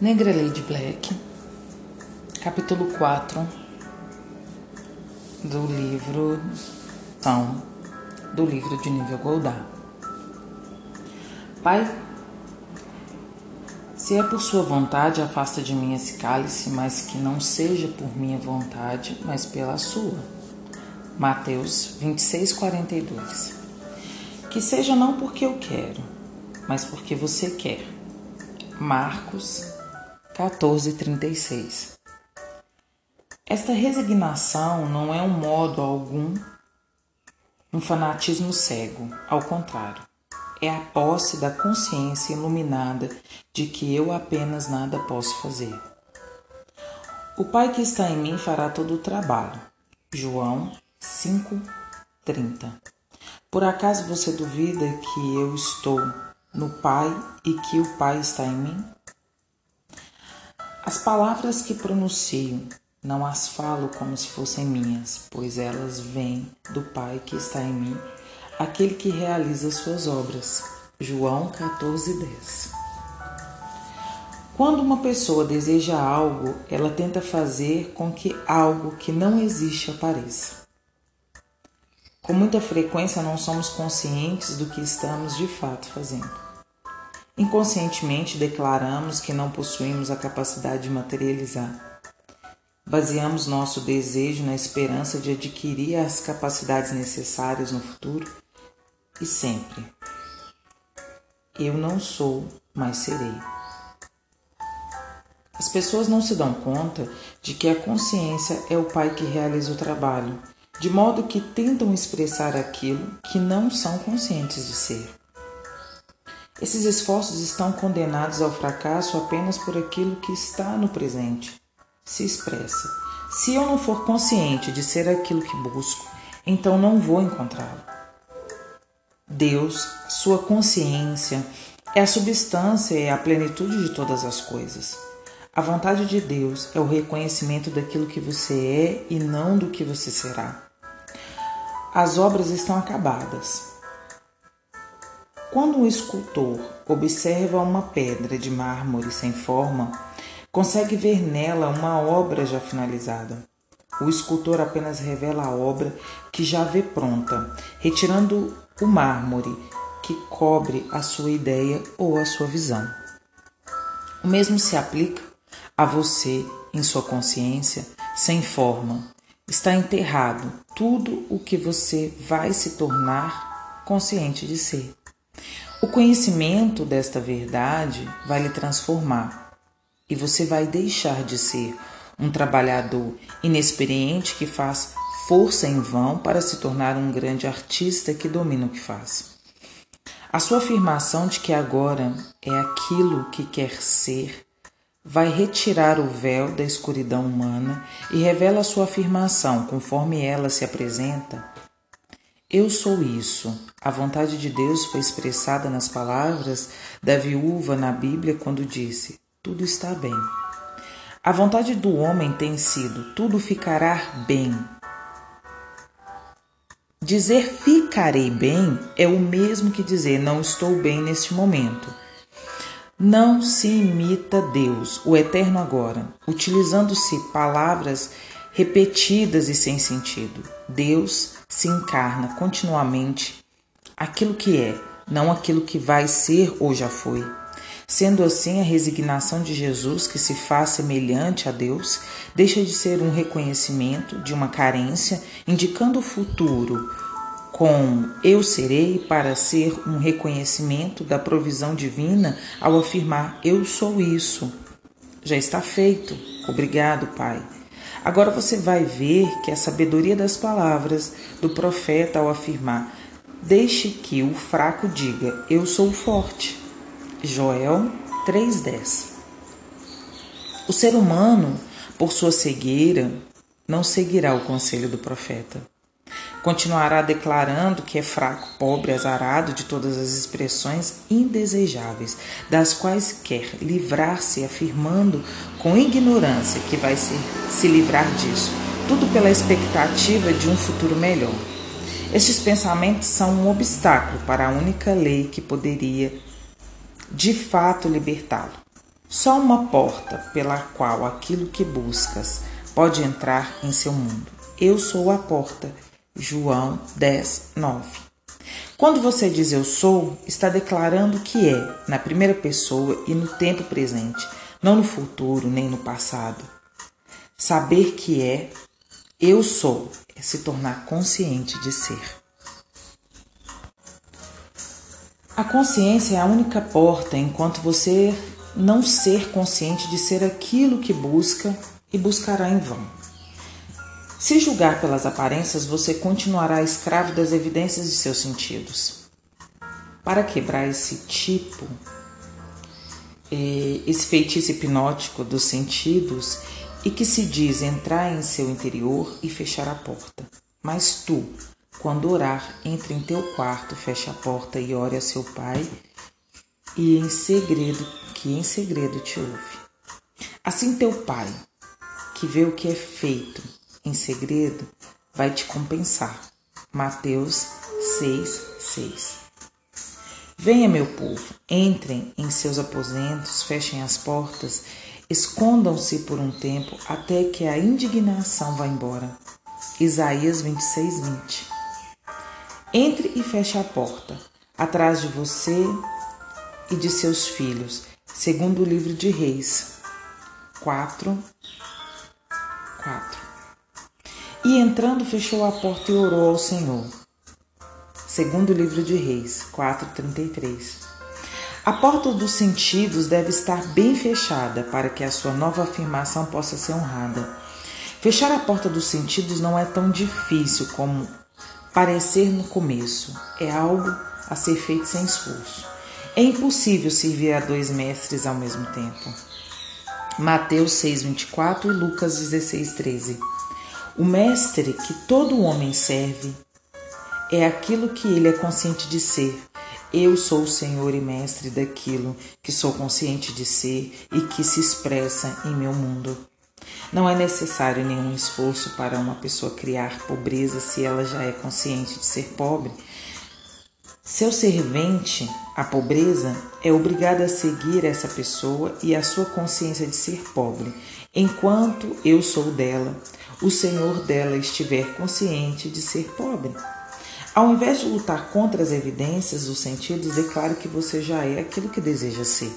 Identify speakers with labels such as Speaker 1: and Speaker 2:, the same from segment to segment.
Speaker 1: Negra Lady Black, capítulo 4 do livro São, do livro de Nível Goldar. Pai, se é por sua vontade, afasta de mim esse cálice, mas que não seja por minha vontade, mas pela sua. Mateus 26, 42. Que seja não porque eu quero, mas porque você quer. Marcos 14:36. Esta resignação não é um modo algum um fanatismo cego, ao contrário, é a posse da consciência iluminada de que eu apenas nada posso fazer. O Pai que está em mim fará todo o trabalho. João 5:30. Por acaso você duvida que eu estou no Pai e que o Pai está em mim? As palavras que pronuncio não as falo como se fossem minhas, pois elas vêm do Pai que está em mim, aquele que realiza suas obras. João 14:10. Quando uma pessoa deseja algo, ela tenta fazer com que algo que não existe apareça. Com muita frequência não somos conscientes do que estamos de fato fazendo. Inconscientemente declaramos que não possuímos a capacidade de materializar. Baseamos nosso desejo na esperança de adquirir as capacidades necessárias no futuro e sempre. Eu não sou, mas serei. As pessoas não se dão conta de que a consciência é o pai que realiza o trabalho, de modo que tentam expressar aquilo que não são conscientes de ser. Esses esforços estão condenados ao fracasso apenas por aquilo que está no presente. Se expressa. Se eu não for consciente de ser aquilo que busco, então não vou encontrá-lo. Deus, sua consciência, é a substância e a plenitude de todas as coisas. A vontade de Deus é o reconhecimento daquilo que você é e não do que você será. As obras estão acabadas, quando um escultor observa uma pedra de mármore sem forma, consegue ver nela uma obra já finalizada. O escultor apenas revela a obra que já vê pronta, retirando o mármore que cobre a sua ideia ou a sua visão. O mesmo se aplica a você em sua consciência, sem forma. Está enterrado tudo o que você vai se tornar consciente de ser. O conhecimento desta verdade vai lhe transformar e você vai deixar de ser um trabalhador inexperiente que faz força em vão para se tornar um grande artista que domina o que faz. A sua afirmação de que agora é aquilo que quer ser vai retirar o véu da escuridão humana e revela a sua afirmação conforme ela se apresenta eu sou isso. A vontade de Deus foi expressada nas palavras da viúva na Bíblia quando disse: Tudo está bem. A vontade do homem tem sido: Tudo ficará bem. Dizer ficarei bem é o mesmo que dizer não estou bem neste momento. Não se imita Deus, o eterno agora, utilizando-se palavras repetidas e sem sentido. Deus se encarna continuamente aquilo que é, não aquilo que vai ser ou já foi. Sendo assim, a resignação de Jesus, que se faz semelhante a Deus, deixa de ser um reconhecimento de uma carência, indicando o futuro com eu serei, para ser um reconhecimento da provisão divina ao afirmar eu sou isso. Já está feito. Obrigado, Pai. Agora você vai ver que a sabedoria das palavras do profeta ao afirmar: Deixe que o fraco diga, Eu sou forte. Joel 3,10 O ser humano, por sua cegueira, não seguirá o conselho do profeta. Continuará declarando que é fraco, pobre, azarado de todas as expressões indesejáveis, das quais quer livrar-se, afirmando com ignorância que vai se, se livrar disso, tudo pela expectativa de um futuro melhor. Estes pensamentos são um obstáculo para a única lei que poderia de fato libertá-lo. Só uma porta pela qual aquilo que buscas pode entrar em seu mundo. Eu sou a porta. João 10, 9. Quando você diz eu sou, está declarando que é, na primeira pessoa e no tempo presente, não no futuro nem no passado. Saber que é eu sou é se tornar consciente de ser. A consciência é a única porta enquanto você não ser consciente de ser aquilo que busca e buscará em vão. Se julgar pelas aparências, você continuará escravo das evidências de seus sentidos. Para quebrar esse tipo, eh, esse feitiço hipnótico dos sentidos e que se diz entrar em seu interior e fechar a porta. Mas tu, quando orar, entre em teu quarto, feche a porta e ore a seu pai, e em segredo, que em segredo te ouve. Assim teu pai, que vê o que é feito em segredo, vai te compensar. Mateus 6, 6. Venha, meu povo, entrem em seus aposentos, fechem as portas, escondam-se por um tempo até que a indignação vá embora. Isaías 26, 20. Entre e feche a porta, atrás de você e de seus filhos, segundo o livro de Reis 4, 4. E entrando, fechou a porta e orou ao Senhor. Segundo livro de Reis 4:33. A porta dos sentidos deve estar bem fechada para que a sua nova afirmação possa ser honrada. Fechar a porta dos sentidos não é tão difícil como parecer no começo. É algo a ser feito sem esforço. É impossível servir a dois mestres ao mesmo tempo. Mateus 6:24 e Lucas 16:13. O mestre que todo homem serve é aquilo que ele é consciente de ser. Eu sou o Senhor e mestre daquilo que sou consciente de ser e que se expressa em meu mundo. Não é necessário nenhum esforço para uma pessoa criar pobreza se ela já é consciente de ser pobre. Seu servente, a pobreza, é obrigado a seguir essa pessoa e a sua consciência de ser pobre, enquanto eu sou dela, o Senhor dela estiver consciente de ser pobre. Ao invés de lutar contra as evidências dos sentidos, declare que você já é aquilo que deseja ser.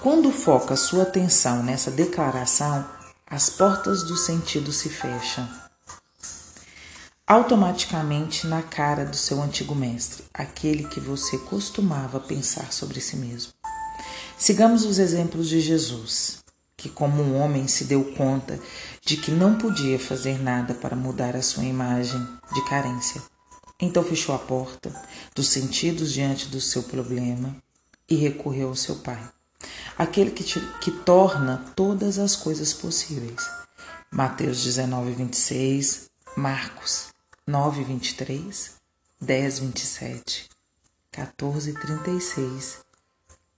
Speaker 1: Quando foca sua atenção nessa declaração, as portas do sentido se fecham automaticamente na cara do seu antigo mestre, aquele que você costumava pensar sobre si mesmo. Sigamos os exemplos de Jesus, que, como um homem, se deu conta de que não podia fazer nada para mudar a sua imagem de carência. Então fechou a porta dos sentidos diante do seu problema e recorreu ao seu Pai aquele que, te, que torna todas as coisas possíveis. Mateus 19, 26, Marcos 9, 23, 10, 27, 14, 36,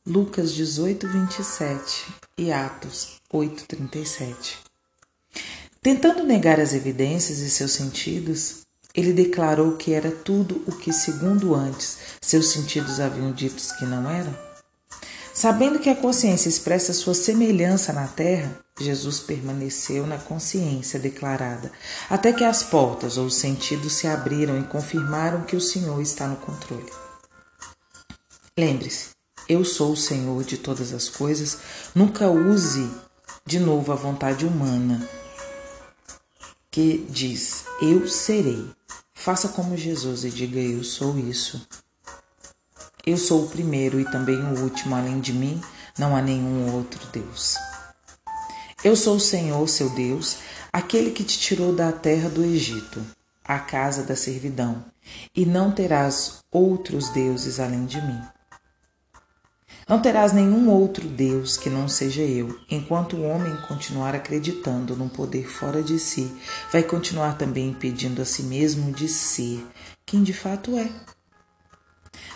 Speaker 1: Lucas 18, 27 e Atos 8, 37. Tentando negar as evidências e seus sentidos, ele declarou que era tudo o que, segundo antes, seus sentidos haviam dito que não era. Sabendo que a consciência expressa sua semelhança na terra, Jesus permaneceu na consciência declarada, até que as portas ou os sentidos se abriram e confirmaram que o Senhor está no controle. Lembre-se, eu sou o Senhor de todas as coisas, nunca use de novo a vontade humana que diz: Eu serei. Faça como Jesus e diga: Eu sou isso. Eu sou o primeiro e também o último, além de mim, não há nenhum outro Deus. Eu sou o Senhor, seu Deus, aquele que te tirou da terra do Egito, a casa da servidão, e não terás outros deuses além de mim. Não terás nenhum outro Deus que não seja eu. Enquanto o homem continuar acreditando num poder fora de si, vai continuar também impedindo a si mesmo de ser quem de fato é.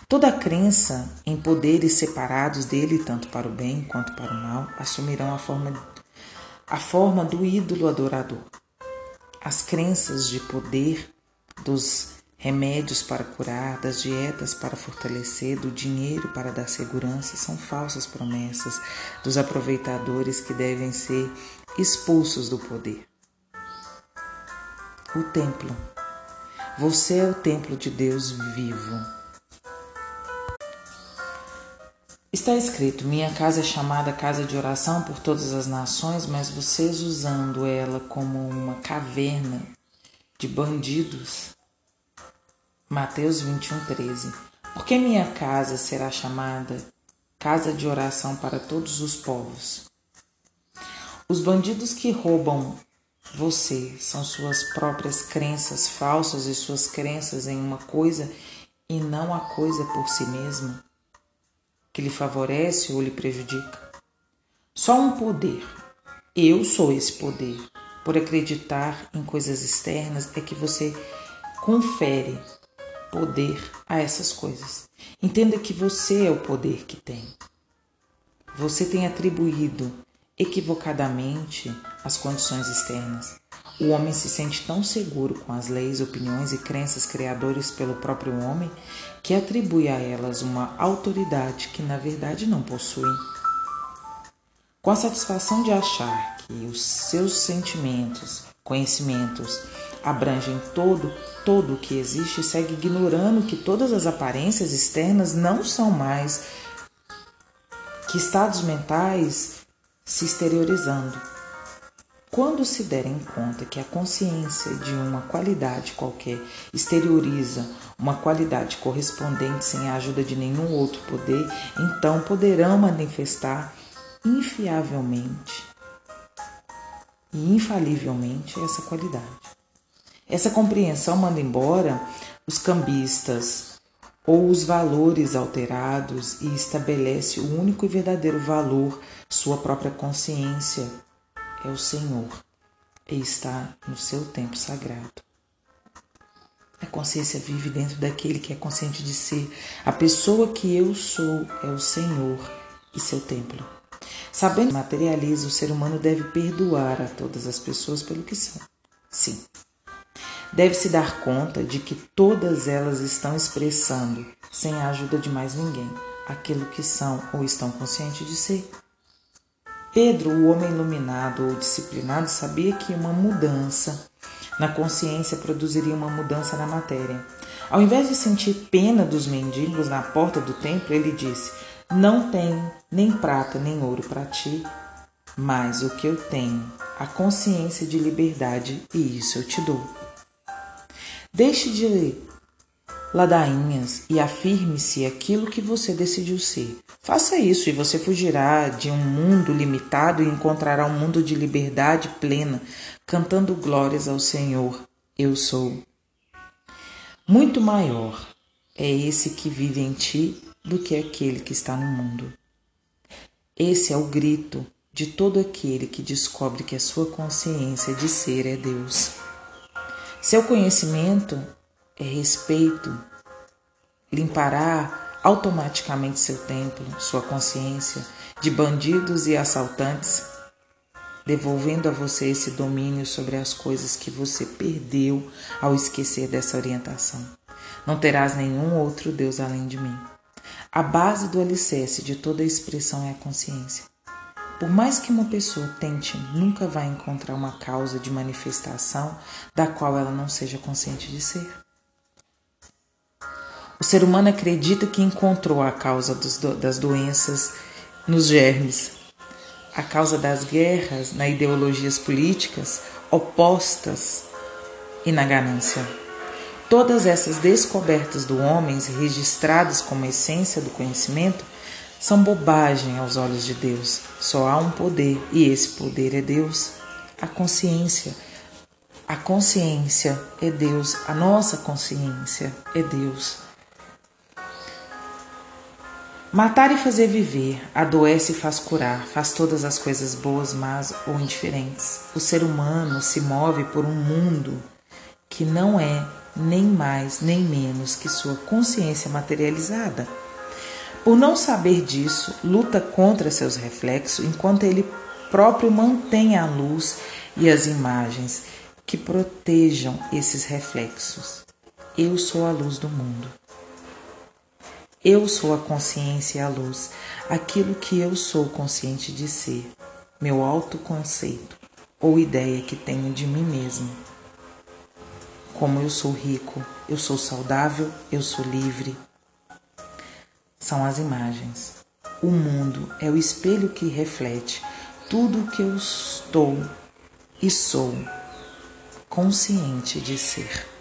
Speaker 1: Toda crença em poderes separados dele, tanto para o bem quanto para o mal, assumirão a forma, a forma do ídolo adorador. As crenças de poder dos remédios para curar, das dietas para fortalecer, do dinheiro para dar segurança, são falsas promessas dos aproveitadores que devem ser expulsos do poder. O templo. Você é o templo de Deus vivo. Está escrito: Minha casa é chamada casa de oração por todas as nações, mas vocês usando ela como uma caverna de bandidos Mateus 21, 13. Porque minha casa será chamada casa de oração para todos os povos. Os bandidos que roubam você são suas próprias crenças falsas e suas crenças em uma coisa e não a coisa por si mesma, que lhe favorece ou lhe prejudica. Só um poder. Eu sou esse poder. Por acreditar em coisas externas é que você confere poder a essas coisas. Entenda que você é o poder que tem. Você tem atribuído equivocadamente as condições externas. O homem se sente tão seguro com as leis, opiniões e crenças criadoras pelo próprio homem que atribui a elas uma autoridade que na verdade não possui. Com a satisfação de achar que os seus sentimentos, conhecimentos abrangem todo todo o que existe segue ignorando que todas as aparências externas não são mais que estados mentais se exteriorizando. Quando se derem conta que a consciência de uma qualidade qualquer exterioriza uma qualidade correspondente sem a ajuda de nenhum outro poder, então poderão manifestar infiavelmente e infalivelmente essa qualidade. Essa compreensão manda embora os cambistas ou os valores alterados e estabelece o único e verdadeiro valor, sua própria consciência. É o Senhor e está no seu tempo sagrado. A consciência vive dentro daquele que é consciente de ser. A pessoa que eu sou é o Senhor e seu templo. Sabendo que materializa, o ser humano deve perdoar a todas as pessoas pelo que são. Sim, deve-se dar conta de que todas elas estão expressando, sem a ajuda de mais ninguém, aquilo que são ou estão conscientes de ser. Pedro, o homem iluminado ou disciplinado, sabia que uma mudança na consciência produziria uma mudança na matéria. Ao invés de sentir pena dos mendigos na porta do templo, ele disse: Não tenho nem prata nem ouro para ti, mas o que eu tenho, a consciência de liberdade, e isso eu te dou. Deixe de ladainhas e afirme-se aquilo que você decidiu ser. Faça isso e você fugirá de um mundo limitado e encontrará um mundo de liberdade plena, cantando glórias ao Senhor. Eu sou. Muito maior é esse que vive em ti do que aquele que está no mundo. Esse é o grito de todo aquele que descobre que a sua consciência de ser é Deus. Seu conhecimento é respeito, limpará automaticamente seu templo, sua consciência de bandidos e assaltantes, devolvendo a você esse domínio sobre as coisas que você perdeu ao esquecer dessa orientação. Não terás nenhum outro Deus além de mim. A base do alicerce de toda expressão é a consciência. Por mais que uma pessoa tente, nunca vai encontrar uma causa de manifestação da qual ela não seja consciente de ser. O ser humano acredita que encontrou a causa dos, das doenças nos germes, a causa das guerras nas ideologias políticas opostas e na ganância. Todas essas descobertas do homem, registradas como essência do conhecimento, são bobagem aos olhos de Deus. Só há um poder e esse poder é Deus. A consciência. A consciência é Deus. A nossa consciência é Deus. Matar e fazer viver, adoece e faz curar, faz todas as coisas boas, más ou indiferentes. O ser humano se move por um mundo que não é nem mais nem menos que sua consciência materializada. Por não saber disso, luta contra seus reflexos enquanto ele próprio mantém a luz e as imagens que protejam esses reflexos. Eu sou a luz do mundo. Eu sou a consciência e a luz, aquilo que eu sou consciente de ser, meu autoconceito ou ideia que tenho de mim mesmo. Como eu sou rico, eu sou saudável, eu sou livre. São as imagens. O mundo é o espelho que reflete tudo o que eu estou e sou consciente de ser.